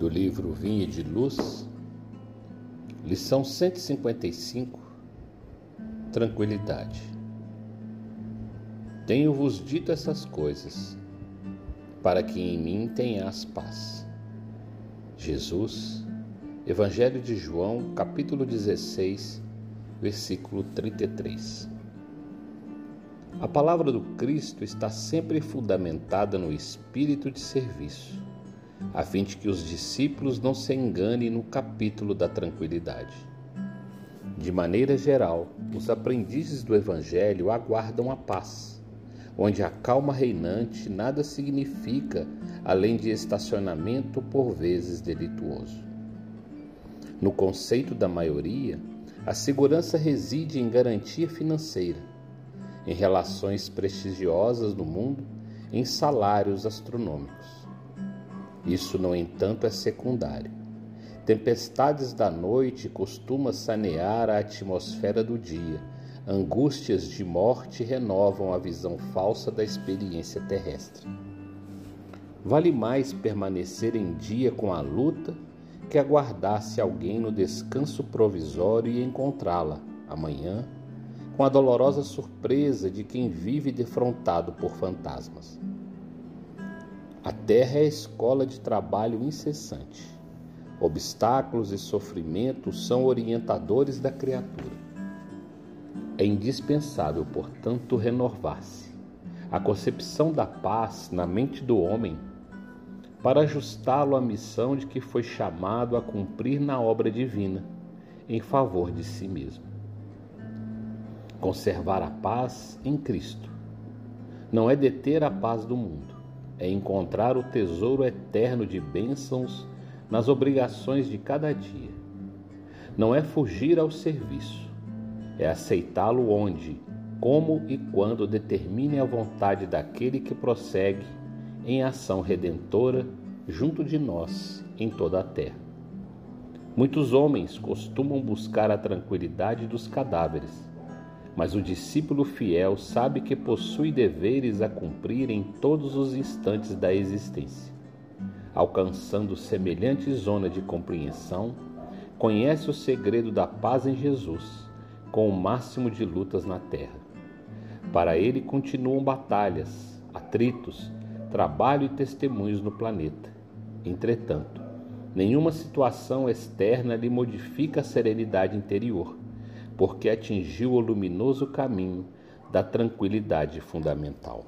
do livro Vinha de Luz, lição 155 Tranquilidade. Tenho-vos dito essas coisas, para que em mim tenhas paz. Jesus, Evangelho de João, capítulo 16, versículo 33. A palavra do Cristo está sempre fundamentada no espírito de serviço a fim de que os discípulos não se enganem no capítulo da tranquilidade. De maneira geral, os aprendizes do Evangelho aguardam a paz, onde a calma reinante nada significa além de estacionamento por vezes delituoso. No conceito da maioria, a segurança reside em garantia financeira, em relações prestigiosas no mundo, em salários astronômicos. Isso, no entanto, é secundário. Tempestades da noite costumam sanear a atmosfera do dia. Angústias de morte renovam a visão falsa da experiência terrestre. Vale mais permanecer em dia com a luta que aguardar-se alguém no descanso provisório e encontrá-la, amanhã, com a dolorosa surpresa de quem vive defrontado por fantasmas. A terra é a escola de trabalho incessante. Obstáculos e sofrimentos são orientadores da criatura. É indispensável, portanto, renovar-se. A concepção da paz na mente do homem para ajustá-lo à missão de que foi chamado a cumprir na obra divina, em favor de si mesmo. Conservar a paz em Cristo não é deter a paz do mundo, é encontrar o tesouro eterno de bênçãos nas obrigações de cada dia. Não é fugir ao serviço, é aceitá-lo onde, como e quando determine a vontade daquele que prossegue em ação redentora junto de nós em toda a terra. Muitos homens costumam buscar a tranquilidade dos cadáveres mas o discípulo fiel sabe que possui deveres a cumprir em todos os instantes da existência. Alcançando semelhante zona de compreensão, conhece o segredo da paz em Jesus, com o máximo de lutas na terra. Para ele continuam batalhas, atritos, trabalho e testemunhos no planeta. Entretanto, nenhuma situação externa lhe modifica a serenidade interior porque atingiu o luminoso caminho da tranquilidade fundamental.